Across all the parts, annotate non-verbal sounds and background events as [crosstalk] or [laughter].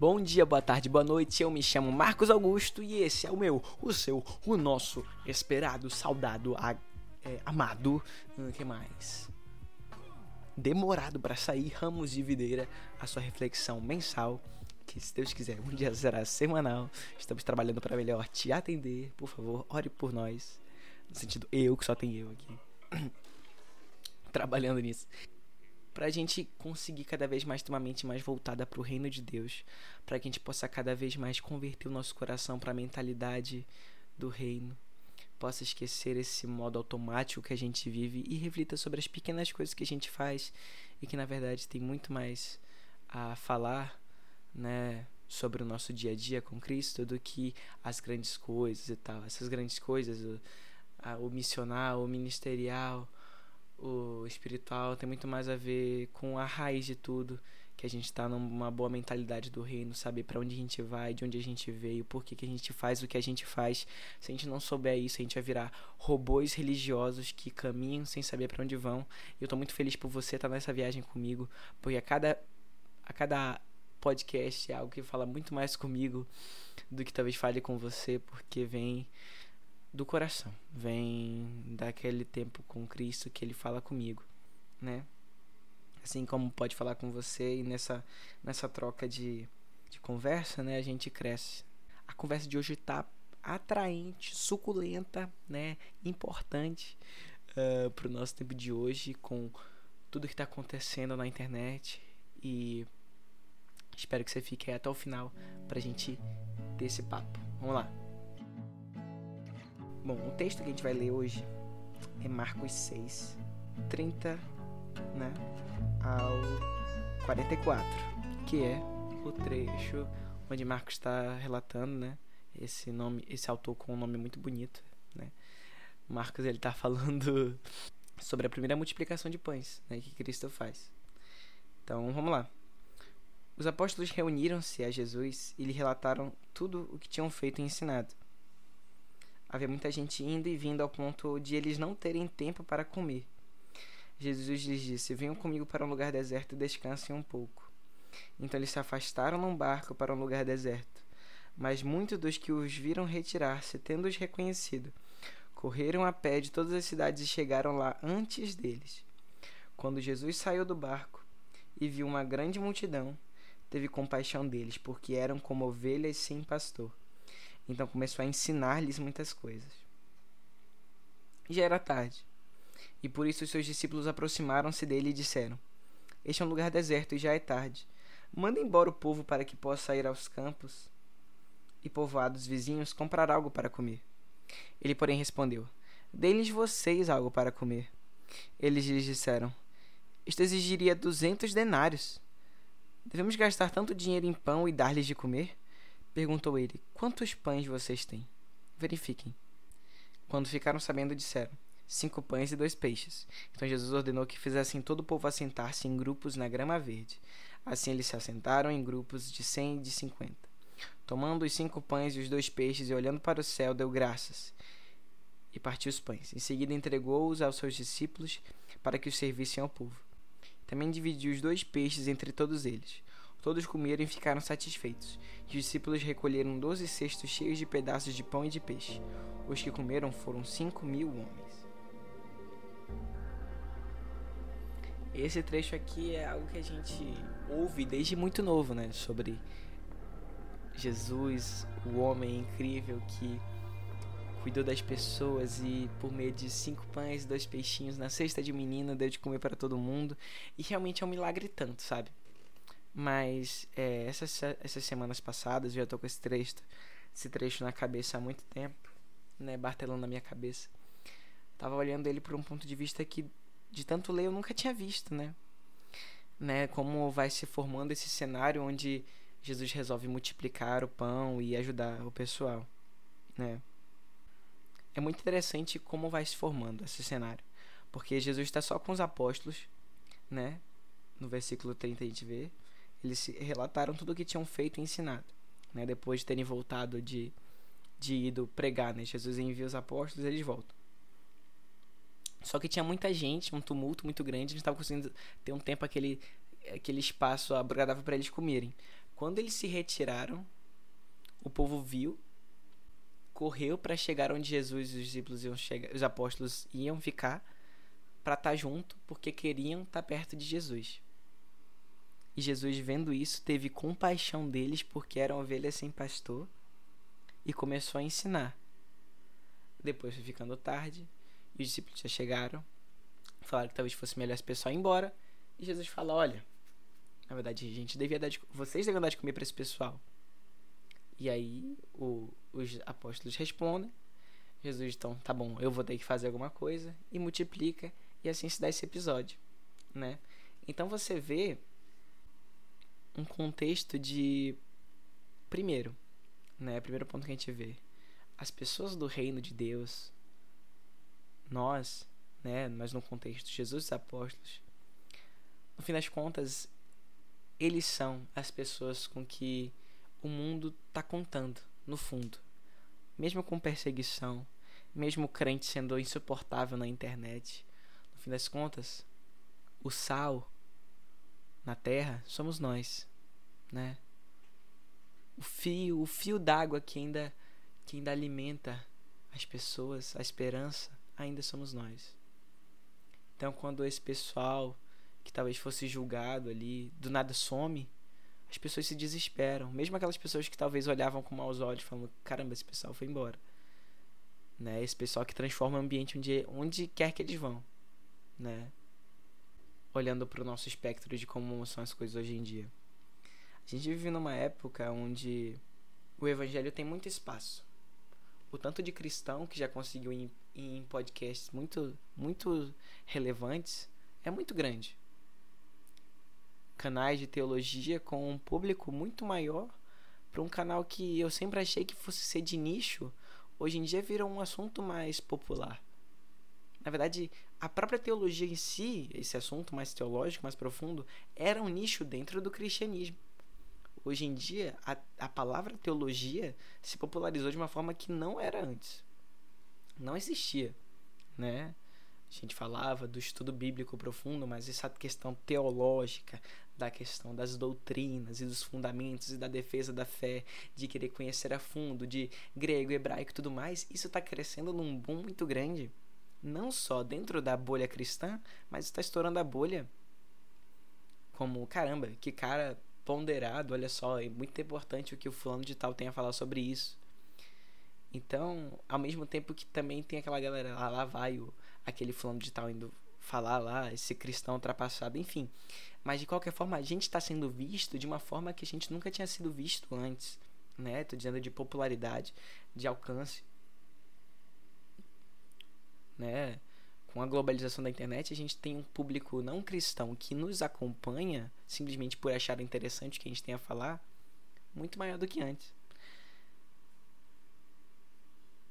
Bom dia, boa tarde, boa noite. Eu me chamo Marcos Augusto e esse é o meu, o seu, o nosso esperado, saudado, a, é, amado. O hum, que mais? Demorado para sair, Ramos de Videira, a sua reflexão mensal. Que se Deus quiser, um dia será semanal. Estamos trabalhando para melhor te atender. Por favor, ore por nós. No sentido, eu, que só tem eu aqui. [clears throat] Trabalhando nisso para a gente conseguir cada vez mais ter uma mente mais voltada para o reino de Deus, para que a gente possa cada vez mais converter o nosso coração para a mentalidade do reino, possa esquecer esse modo automático que a gente vive e reflita sobre as pequenas coisas que a gente faz e que na verdade tem muito mais a falar, né, sobre o nosso dia a dia com Cristo do que as grandes coisas e tal. Essas grandes coisas, o, a, o missional, o ministerial, o espiritual tem muito mais a ver com a raiz de tudo, que a gente está numa boa mentalidade do reino, saber para onde a gente vai, de onde a gente veio, por que, que a gente faz o que a gente faz. Se a gente não souber isso, a gente vai virar robôs religiosos que caminham sem saber para onde vão. E eu tô muito feliz por você estar tá nessa viagem comigo, porque a cada a cada podcast é algo que fala muito mais comigo do que talvez fale com você, porque vem do coração, vem daquele tempo com Cristo que ele fala comigo, né? Assim como pode falar com você e nessa, nessa troca de, de conversa, né, a gente cresce. A conversa de hoje tá atraente, suculenta, né, importante uh, eh, para o nosso tempo de hoje, com tudo que está acontecendo na internet e espero que você fique aí até o final para a gente ter esse papo. Vamos lá. Bom, o texto que a gente vai ler hoje é Marcos 6, 30 né, ao 44, que é o trecho onde Marcos está relatando, né, esse nome, esse autor com um nome muito bonito, né. Marcos ele está falando [laughs] sobre a primeira multiplicação de pães, né, que Cristo faz. Então, vamos lá. Os apóstolos reuniram-se a Jesus e lhe relataram tudo o que tinham feito e ensinado. Havia muita gente indo e vindo ao ponto de eles não terem tempo para comer. Jesus lhes disse: Venham comigo para um lugar deserto e descansem um pouco. Então eles se afastaram num barco para um lugar deserto. Mas muitos dos que os viram retirar-se, tendo-os reconhecido, correram a pé de todas as cidades e chegaram lá antes deles. Quando Jesus saiu do barco e viu uma grande multidão, teve compaixão deles, porque eram como ovelhas sem pastor. Então começou a ensinar-lhes muitas coisas. Já era tarde, e por isso os seus discípulos aproximaram-se dele e disseram: Este é um lugar deserto e já é tarde. Manda embora o povo para que possa ir aos campos e povoados vizinhos comprar algo para comer. Ele, porém, respondeu: Deem-lhes vocês algo para comer. Eles lhes disseram: Isto exigiria duzentos denários. Devemos gastar tanto dinheiro em pão e dar-lhes de comer? Perguntou ele: Quantos pães vocês têm? Verifiquem. Quando ficaram sabendo, disseram: Cinco pães e dois peixes. Então Jesus ordenou que fizessem todo o povo assentar-se em grupos na grama verde. Assim eles se assentaram em grupos de cem e de cinquenta. Tomando os cinco pães e os dois peixes e olhando para o céu, deu graças e partiu os pães. Em seguida entregou-os aos seus discípulos para que os servissem ao povo. Também dividiu os dois peixes entre todos eles. Todos comeram e ficaram satisfeitos. Os discípulos recolheram doze cestos cheios de pedaços de pão e de peixe. Os que comeram foram cinco mil homens. Esse trecho aqui é algo que a gente ouve desde muito novo, né? Sobre Jesus, o homem incrível que cuidou das pessoas e por meio de cinco pães e dois peixinhos na cesta de menina deu de comer para todo mundo. E realmente é um milagre tanto, sabe? Mas é, essas, essas semanas passadas, eu já tô com esse trecho, esse trecho na cabeça há muito tempo, né? Bartelando na minha cabeça. Tava olhando ele por um ponto de vista que, de tanto ler, eu nunca tinha visto, né? né? Como vai se formando esse cenário onde Jesus resolve multiplicar o pão e ajudar o pessoal, né? É muito interessante como vai se formando esse cenário. Porque Jesus está só com os apóstolos, né? No versículo 30 a gente vê eles relataram tudo o que tinham feito e ensinado, né? Depois de terem voltado de, de ido pregar, né? Jesus envia os apóstolos, eles voltam. Só que tinha muita gente, um tumulto muito grande, eles estavam conseguindo ter um tempo aquele aquele espaço agradável para eles comerem. Quando eles se retiraram, o povo viu, correu para chegar onde Jesus e os discípulos iam chegar, os apóstolos iam ficar para estar tá junto, porque queriam estar tá perto de Jesus. E Jesus, vendo isso, teve compaixão deles, porque eram ovelhas sem pastor, e começou a ensinar. Depois foi ficando tarde, e os discípulos já chegaram, falaram que talvez fosse melhor esse pessoal ir embora, e Jesus fala: Olha, na verdade, a gente devia dar de, vocês deviam dar de comer para esse pessoal. E aí o, os apóstolos respondem. Jesus, então, tá bom, eu vou ter que fazer alguma coisa e multiplica e assim se dá esse episódio, né? Então você vê um contexto de primeiro, né? Primeiro ponto que a gente vê, as pessoas do reino de Deus, nós, né? Mas no contexto de Jesus e os apóstolos, no fim das contas, eles são as pessoas com que o mundo está contando, no fundo. Mesmo com perseguição, mesmo o crente sendo insuportável na internet, no fim das contas, o sal na terra somos nós, né? O fio, o fio d'água que ainda que ainda alimenta as pessoas, a esperança, ainda somos nós. Então, quando esse pessoal que talvez fosse julgado ali, do nada some, as pessoas se desesperam. Mesmo aquelas pessoas que talvez olhavam com maus olhos, falando: caramba, esse pessoal foi embora. Né? Esse pessoal que transforma o ambiente onde, onde quer que eles vão né? Olhando para o nosso espectro de como são as coisas hoje em dia. A gente vive numa época onde o evangelho tem muito espaço. O tanto de cristão que já conseguiu ir em podcasts muito, muito relevantes é muito grande. Canais de teologia com um público muito maior para um canal que eu sempre achei que fosse ser de nicho, hoje em dia virou um assunto mais popular. Na verdade, a própria teologia em si, esse assunto mais teológico, mais profundo, era um nicho dentro do cristianismo. Hoje em dia, a, a palavra teologia se popularizou de uma forma que não era antes. Não existia, né? A gente falava do estudo bíblico profundo, mas essa questão teológica, da questão das doutrinas e dos fundamentos e da defesa da fé, de querer conhecer a fundo, de grego, hebraico e tudo mais, isso está crescendo num boom muito grande não só dentro da bolha cristã, mas está estourando a bolha como, caramba, que cara ponderado, olha só, é muito importante o que o fulano de tal tem a falar sobre isso. Então, ao mesmo tempo que também tem aquela galera lá, lá vai o, aquele fulano de tal indo falar lá, esse cristão ultrapassado, enfim. Mas de qualquer forma, a gente está sendo visto de uma forma que a gente nunca tinha sido visto antes, né? Tô dizendo de popularidade, de alcance né? Com a globalização da internet, a gente tem um público não cristão que nos acompanha simplesmente por achar interessante o que a gente tem a falar, muito maior do que antes.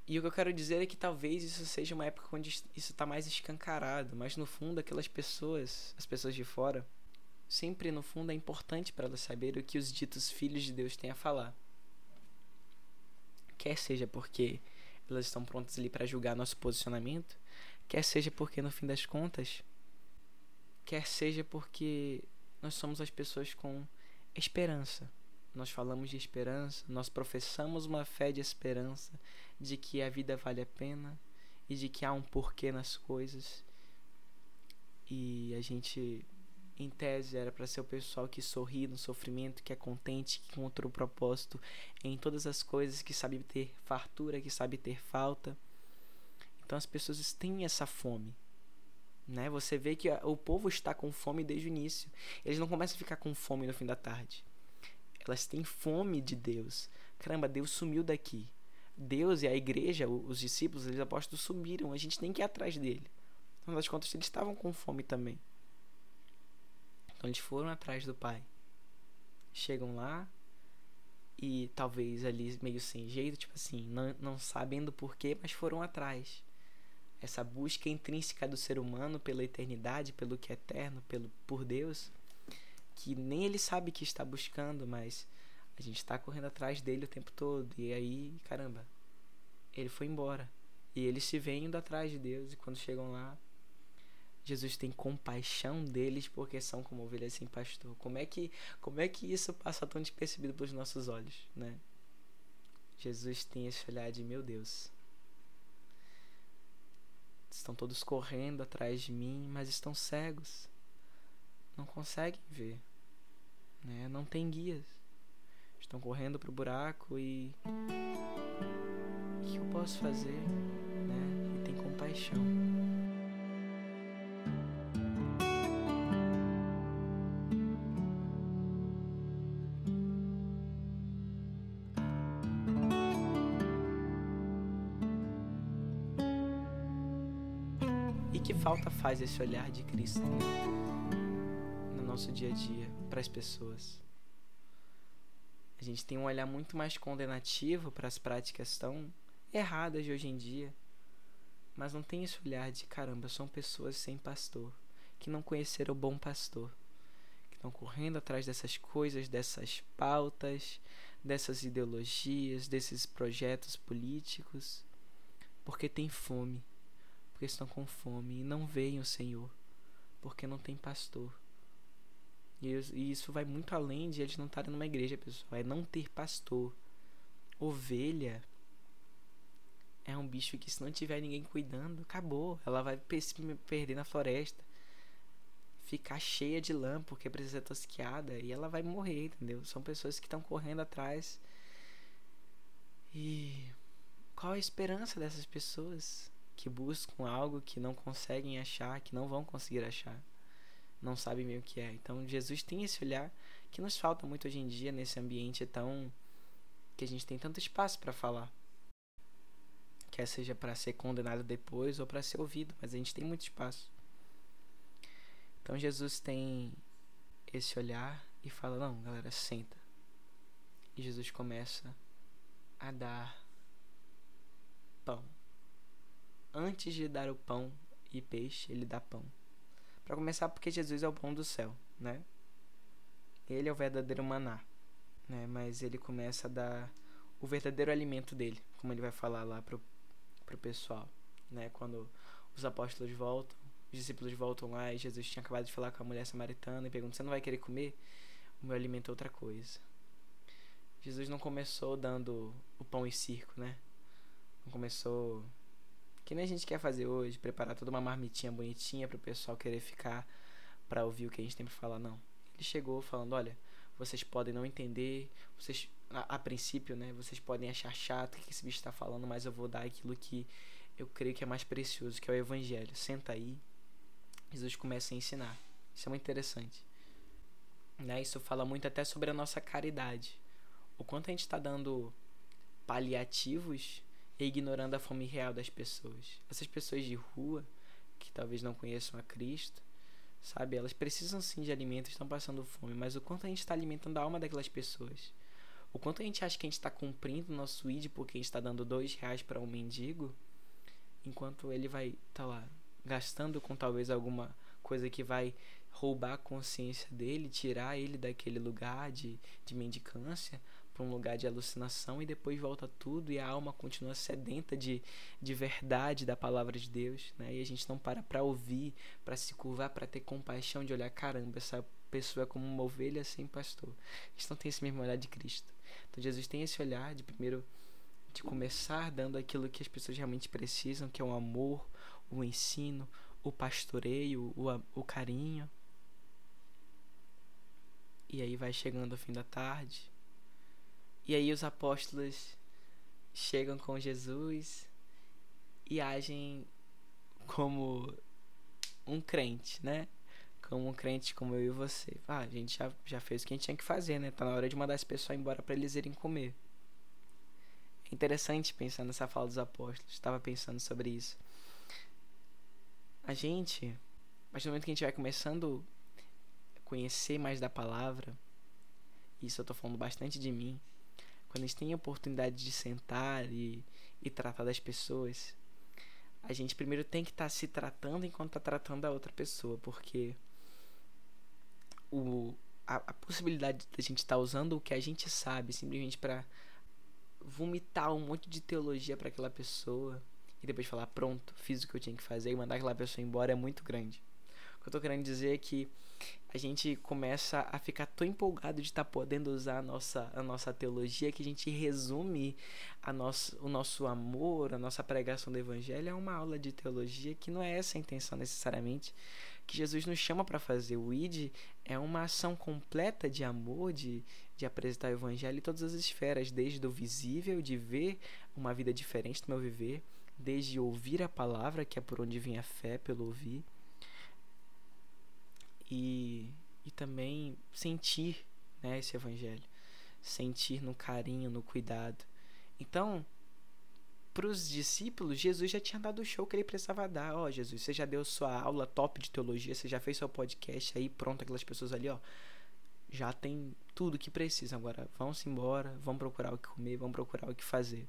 E o que eu quero dizer é que talvez isso seja uma época onde isso está mais escancarado, mas no fundo aquelas pessoas, as pessoas de fora, sempre no fundo é importante para elas saberem o que os ditos filhos de Deus têm a falar. Quer seja porque elas estão prontas ali para julgar nosso posicionamento, quer seja porque no fim das contas, quer seja porque nós somos as pessoas com esperança. Nós falamos de esperança, nós professamos uma fé de esperança, de que a vida vale a pena e de que há um porquê nas coisas. E a gente em tese era para ser o pessoal que sorri no sofrimento, que é contente, que encontrou o propósito em todas as coisas, que sabe ter fartura, que sabe ter falta. Então as pessoas têm essa fome. Né? Você vê que o povo está com fome desde o início. Eles não começam a ficar com fome no fim da tarde. Elas têm fome de Deus. Caramba, Deus sumiu daqui. Deus e a igreja, os discípulos, os apóstolos sumiram. A gente tem que ir atrás dele. Então, das contas, eles estavam com fome também. Então eles foram atrás do pai. Chegam lá e talvez ali meio sem jeito, tipo assim, não, não sabendo porquê, mas foram atrás. Essa busca intrínseca do ser humano pela eternidade, pelo que é eterno, pelo por Deus, que nem ele sabe que está buscando, mas a gente está correndo atrás dele o tempo todo. E aí, caramba, ele foi embora. E eles se vêm indo atrás de Deus, e quando chegam lá, Jesus tem compaixão deles porque são como ovelhas sem pastor. Como é que, como é que isso passa tão despercebido pelos nossos olhos, né? Jesus tem esse olhar de meu Deus. Estão todos correndo atrás de mim, mas estão cegos. Não conseguem ver. Né? Não tem guias. Estão correndo para o buraco e o que eu posso fazer? Né? E tem compaixão. Falta faz esse olhar de Cristo no nosso dia a dia para as pessoas. A gente tem um olhar muito mais condenativo para as práticas tão erradas de hoje em dia, mas não tem esse olhar de caramba, são pessoas sem pastor, que não conheceram o bom pastor, que estão correndo atrás dessas coisas, dessas pautas, dessas ideologias, desses projetos políticos, porque tem fome porque estão com fome e não veem o Senhor, porque não tem pastor. E isso vai muito além de eles não estarem numa igreja, pessoal. É não ter pastor. Ovelha é um bicho que se não tiver ninguém cuidando, acabou. Ela vai se perder na floresta. Ficar cheia de lã porque precisa ser tosquiada e ela vai morrer, entendeu? São pessoas que estão correndo atrás. E qual a esperança dessas pessoas? Que buscam algo que não conseguem achar, que não vão conseguir achar, não sabem meio que é. Então Jesus tem esse olhar que nos falta muito hoje em dia nesse ambiente tão que a gente tem tanto espaço para falar. Quer seja para ser condenado depois ou para ser ouvido, mas a gente tem muito espaço. Então Jesus tem esse olhar e fala: "Não, galera, senta". E Jesus começa a dar pão antes de dar o pão e peixe, ele dá pão. Para começar, porque Jesus é o pão do céu, né? Ele é o verdadeiro maná, né? Mas ele começa a dar o verdadeiro alimento dele, como ele vai falar lá pro, pro pessoal, né? Quando os apóstolos voltam, os discípulos voltam lá e Jesus tinha acabado de falar com a mulher samaritana e pergunta: "Você não vai querer comer? O meu alimento é outra coisa." Jesus não começou dando o pão e circo, né? Não começou que nem a gente quer fazer hoje, preparar toda uma marmitinha bonitinha para o pessoal querer ficar para ouvir o que a gente tem para falar, não. Ele chegou falando, olha, vocês podem não entender, vocês a, a princípio, né, vocês podem achar chato o que esse bicho está falando, mas eu vou dar aquilo que eu creio que é mais precioso, que é o evangelho. Senta aí. Jesus começa a ensinar. Isso é muito interessante. Né? Isso fala muito até sobre a nossa caridade. O quanto a gente está dando paliativos e ignorando a fome real das pessoas. Essas pessoas de rua, que talvez não conheçam a Cristo, sabe? Elas precisam sim de alimento, estão passando fome, mas o quanto a gente está alimentando a alma daquelas pessoas? O quanto a gente acha que a gente está cumprindo o nosso id porque a gente está dando dois reais para um mendigo, enquanto ele vai estar tá lá gastando com talvez alguma coisa que vai roubar a consciência dele, tirar ele daquele lugar de, de mendicância, para um lugar de alucinação e depois volta tudo e a alma continua sedenta de, de verdade da palavra de Deus, né? E a gente não para para ouvir, para se curvar, para ter compaixão de olhar, caramba, essa pessoa é como uma ovelha sem pastor. A gente não tem esse mesmo olhar de Cristo. Então Jesus tem esse olhar de primeiro de começar dando aquilo que as pessoas realmente precisam, que é o amor, o ensino, o pastoreio, o, o carinho. E aí vai chegando o fim da tarde, e aí os apóstolos chegam com Jesus e agem como um crente, né? Como um crente como eu e você. Ah, a gente já, já fez o que a gente tinha que fazer, né? Tá na hora de mandar as pessoas embora para eles irem comer. É interessante pensar nessa fala dos apóstolos. Estava pensando sobre isso. A gente, partir do momento que a gente vai começando a conhecer mais da palavra, isso eu tô falando bastante de mim, quando a gente tem a oportunidade de sentar e, e tratar das pessoas, a gente primeiro tem que estar tá se tratando enquanto está tratando a outra pessoa, porque o, a, a possibilidade da gente estar tá usando o que a gente sabe simplesmente para vomitar um monte de teologia para aquela pessoa e depois falar pronto, fiz o que eu tinha que fazer e mandar aquela pessoa embora é muito grande. eu tô querendo dizer é que a gente começa a ficar tão empolgado de estar tá podendo usar a nossa, a nossa teologia que a gente resume a nosso, o nosso amor, a nossa pregação do evangelho a uma aula de teologia que não é essa a intenção necessariamente que Jesus nos chama para fazer. O ID é uma ação completa de amor, de, de apresentar o evangelho em todas as esferas, desde o visível, de ver uma vida diferente do meu viver, desde ouvir a palavra, que é por onde vem a fé, pelo ouvir, e, e também sentir né, esse evangelho, sentir no carinho, no cuidado. Então, para os discípulos, Jesus já tinha dado o show que ele precisava dar. Ó, oh, Jesus, você já deu sua aula top de teologia, você já fez seu podcast aí, pronto, aquelas pessoas ali, ó. Já tem tudo que precisa. Agora, vão-se embora, vão procurar o que comer, vão procurar o que fazer.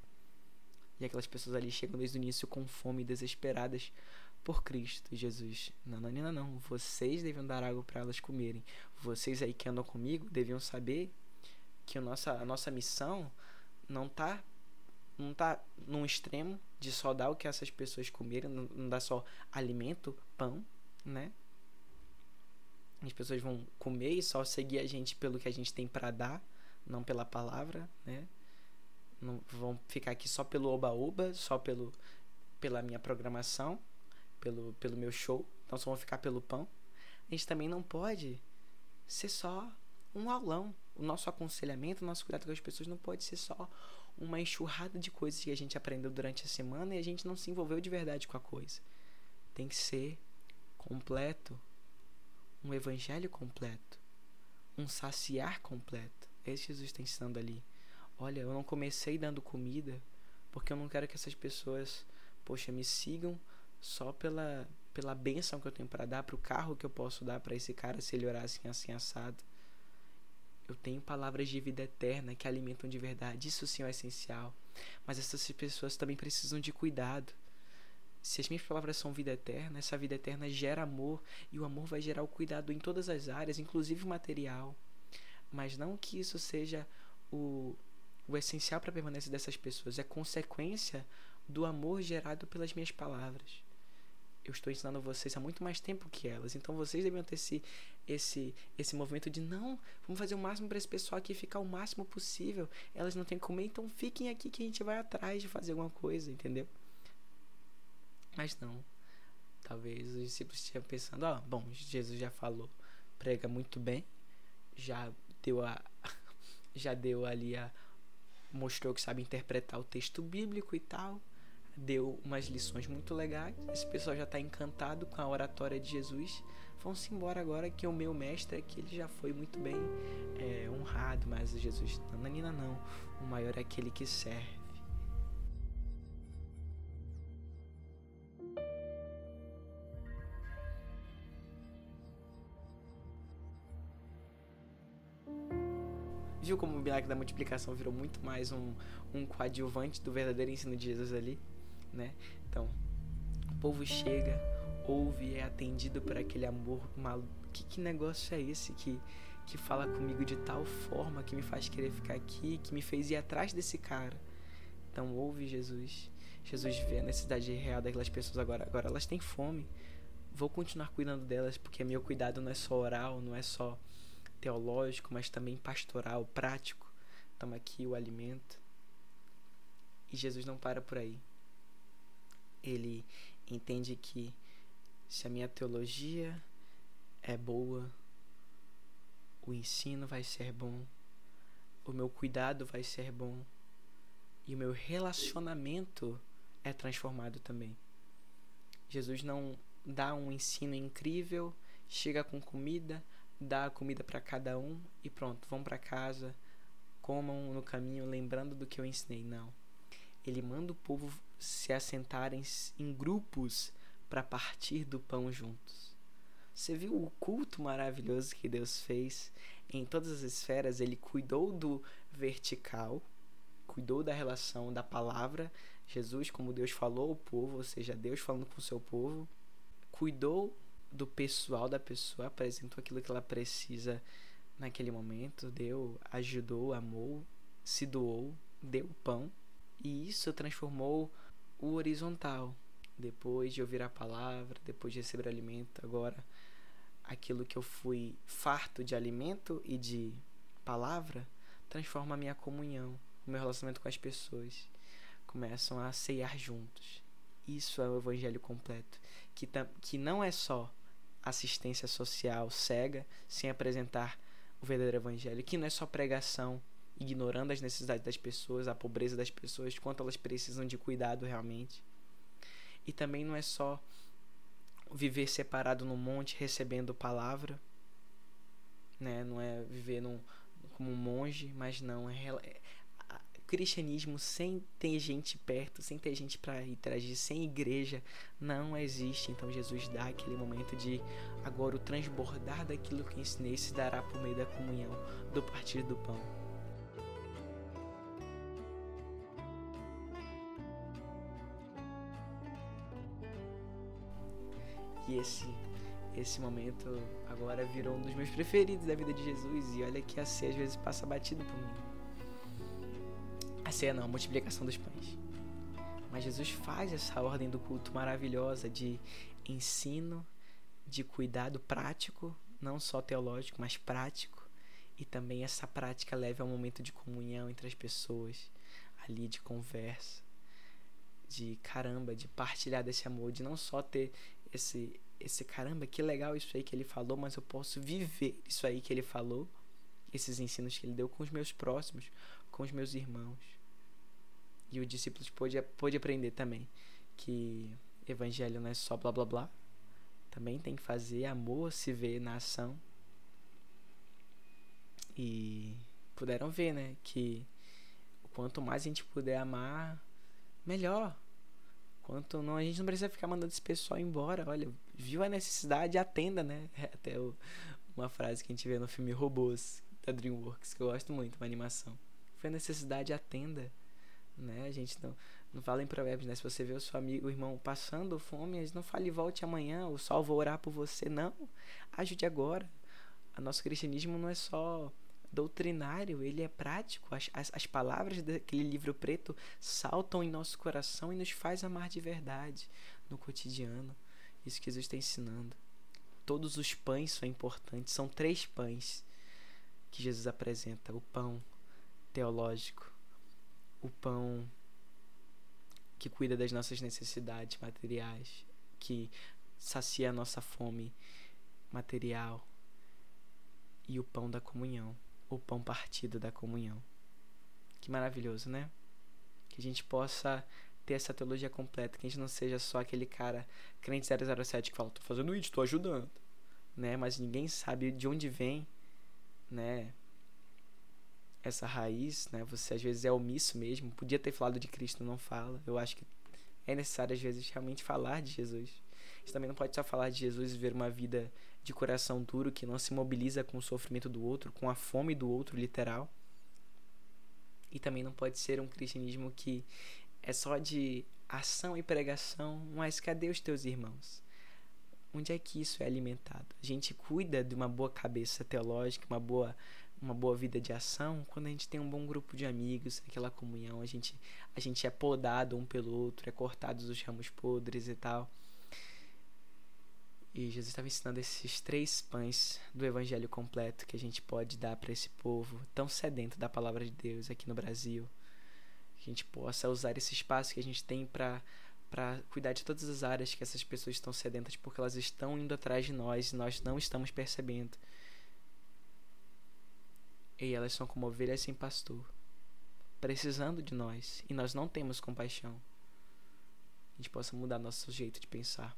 E aquelas pessoas ali chegam desde o início com fome, desesperadas por Cristo. Jesus, não, não, não, não. Vocês deviam dar água para elas comerem. Vocês aí que andam comigo deviam saber que a nossa, a nossa missão não está não tá num extremo de só dar o que essas pessoas comerem, não, não dá só alimento, pão, né? As pessoas vão comer e só seguir a gente pelo que a gente tem para dar, não pela palavra, né? Não vão ficar aqui só pelo oba-oba, só pelo pela minha programação, pelo pelo meu show, então só vão ficar pelo pão. A gente também não pode ser só um aulão. O nosso aconselhamento, o nosso cuidado com as pessoas não pode ser só uma enxurrada de coisas que a gente aprendeu durante a semana e a gente não se envolveu de verdade com a coisa. Tem que ser completo, um evangelho completo, um saciar completo. Esse Jesus está ensinando ali. Olha, eu não comecei dando comida porque eu não quero que essas pessoas, poxa, me sigam só pela pela benção que eu tenho para dar, para o carro que eu posso dar para esse cara se ele orar assim assim assado. Eu tenho palavras de vida eterna que alimentam de verdade. Isso sim é essencial. Mas essas pessoas também precisam de cuidado. Se as minhas palavras são vida eterna, essa vida eterna gera amor e o amor vai gerar o cuidado em todas as áreas, inclusive material. Mas não que isso seja o, o essencial para permanecer dessas pessoas, é consequência do amor gerado pelas minhas palavras eu estou ensinando vocês há muito mais tempo que elas. Então vocês deviam ter esse, esse, esse movimento de não, vamos fazer o máximo para esse pessoal aqui ficar o máximo possível. Elas não têm que comer, então fiquem aqui que a gente vai atrás de fazer alguma coisa, entendeu? Mas não. Talvez os discípulos estejam pensando, ó, oh, bom, Jesus já falou, prega muito bem, já deu a [laughs] já deu ali a mostrou que sabe interpretar o texto bíblico e tal deu umas lições muito legais. Esse pessoal já está encantado com a oratória de Jesus. Vão-se embora agora que o meu mestre aqui ele já foi muito bem é, honrado, mas Jesus, Nanina não, o maior é aquele que serve. Viu como o milagre da multiplicação virou muito mais um, um coadjuvante do verdadeiro ensino de Jesus ali? Né? Então, o povo chega, ouve é atendido por aquele amor maluco. Que, que negócio é esse que, que fala comigo de tal forma que me faz querer ficar aqui, que me fez ir atrás desse cara? Então, ouve Jesus. Jesus vê a necessidade real daquelas pessoas agora. Agora elas têm fome. Vou continuar cuidando delas porque meu cuidado não é só oral, não é só teológico, mas também pastoral, prático. Toma aqui o alimento. E Jesus não para por aí ele entende que se a minha teologia é boa, o ensino vai ser bom, o meu cuidado vai ser bom e o meu relacionamento é transformado também. Jesus não dá um ensino incrível, chega com comida, dá a comida para cada um e pronto, vão para casa, comam no caminho lembrando do que eu ensinei. Não. Ele manda o povo se assentarem em grupos para partir do pão juntos. Você viu o culto maravilhoso que Deus fez em todas as esferas? Ele cuidou do vertical, cuidou da relação da palavra, Jesus, como Deus falou ao povo, ou seja, Deus falando com o seu povo, cuidou do pessoal da pessoa, apresentou aquilo que ela precisa naquele momento, deu, ajudou, amou, se doou, deu pão. E isso transformou o horizontal. Depois de ouvir a palavra, depois de receber alimento, agora aquilo que eu fui farto de alimento e de palavra transforma a minha comunhão, o meu relacionamento com as pessoas. Começam a ceiar juntos. Isso é o evangelho completo, que, que não é só assistência social cega, sem apresentar o verdadeiro evangelho, que não é só pregação, ignorando as necessidades das pessoas, a pobreza das pessoas, quanto elas precisam de cuidado realmente. E também não é só viver separado no monte recebendo palavra, né? Não é viver num, como um monge, mas não é, é cristianismo sem ter gente perto, sem ter gente para interagir, sem igreja, não existe. Então Jesus dá aquele momento de agora o transbordar daquilo que ensinei se dará por meio da comunhão, do partir do pão. Esse esse momento agora virou um dos meus preferidos da vida de Jesus e olha que a ceia às vezes passa batido por mim. A ceia não, a multiplicação dos pães. Mas Jesus faz essa ordem do culto maravilhosa de ensino, de cuidado prático, não só teológico, mas prático. E também essa prática leva a um momento de comunhão entre as pessoas, ali de conversa, de caramba, de partilhar desse amor, de não só ter esse esse caramba, que legal isso aí que ele falou, mas eu posso viver isso aí que ele falou, esses ensinos que ele deu com os meus próximos, com os meus irmãos. E o discípulo pôde, pôde aprender também que evangelho não é só blá blá blá, também tem que fazer amor se ver na ação. E puderam ver, né, que quanto mais a gente puder amar, melhor. Quanto não, a gente não precisa ficar mandando esse pessoal embora. Olha, viu a necessidade, atenda, né? É [laughs] até o, uma frase que a gente vê no filme Robôs, da DreamWorks, que eu gosto muito, uma animação. Foi a necessidade, atenda. Né? A gente não, não fala em provérbios, né? Se você vê o seu amigo, o irmão passando fome, a gente não fale volte amanhã, o sol vou orar por você. Não, ajude agora. O nosso cristianismo não é só doutrinário, ele é prático. As, as, as, palavras daquele livro preto saltam em nosso coração e nos faz amar de verdade no cotidiano. Isso que Jesus está ensinando. Todos os pães são importantes. São três pães que Jesus apresenta: o pão teológico, o pão que cuida das nossas necessidades materiais, que sacia a nossa fome material, e o pão da comunhão o pão partido da comunhão. Que maravilhoso, né? Que a gente possa ter essa teologia completa, que a gente não seja só aquele cara crente 007 que fala, tô fazendo isso, tô ajudando, né? Mas ninguém sabe de onde vem, né? Essa raiz, né? Você às vezes é omisso mesmo, podia ter falado de Cristo, não fala. Eu acho que é necessário às vezes realmente falar de Jesus. Você também não pode só falar de Jesus e ver uma vida de coração duro que não se mobiliza com o sofrimento do outro, com a fome do outro, literal. E também não pode ser um cristianismo que é só de ação e pregação, mas cadê os teus irmãos? Onde é que isso é alimentado? A gente cuida de uma boa cabeça teológica, uma boa uma boa vida de ação quando a gente tem um bom grupo de amigos, aquela comunhão, a gente a gente é podado um pelo outro, é cortado os ramos podres e tal. E Jesus estava ensinando esses três pães do evangelho completo que a gente pode dar para esse povo tão sedento da palavra de Deus aqui no Brasil. Que a gente possa usar esse espaço que a gente tem para para cuidar de todas as áreas que essas pessoas estão sedentas porque elas estão indo atrás de nós e nós não estamos percebendo. E elas são como ovelhas sem pastor, precisando de nós, e nós não temos compaixão. A gente possa mudar nosso jeito de pensar.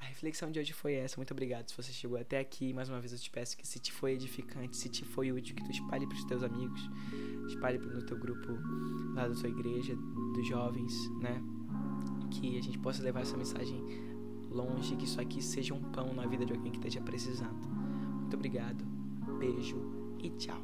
A reflexão de hoje foi essa. Muito obrigado se você chegou até aqui. Mais uma vez eu te peço que se te foi edificante, se te foi útil, que tu espalhe para os teus amigos, espalhe no teu grupo lá da tua igreja, dos jovens, né? Que a gente possa levar essa mensagem longe, que isso aqui seja um pão na vida de alguém que esteja precisando. Muito obrigado, beijo e tchau.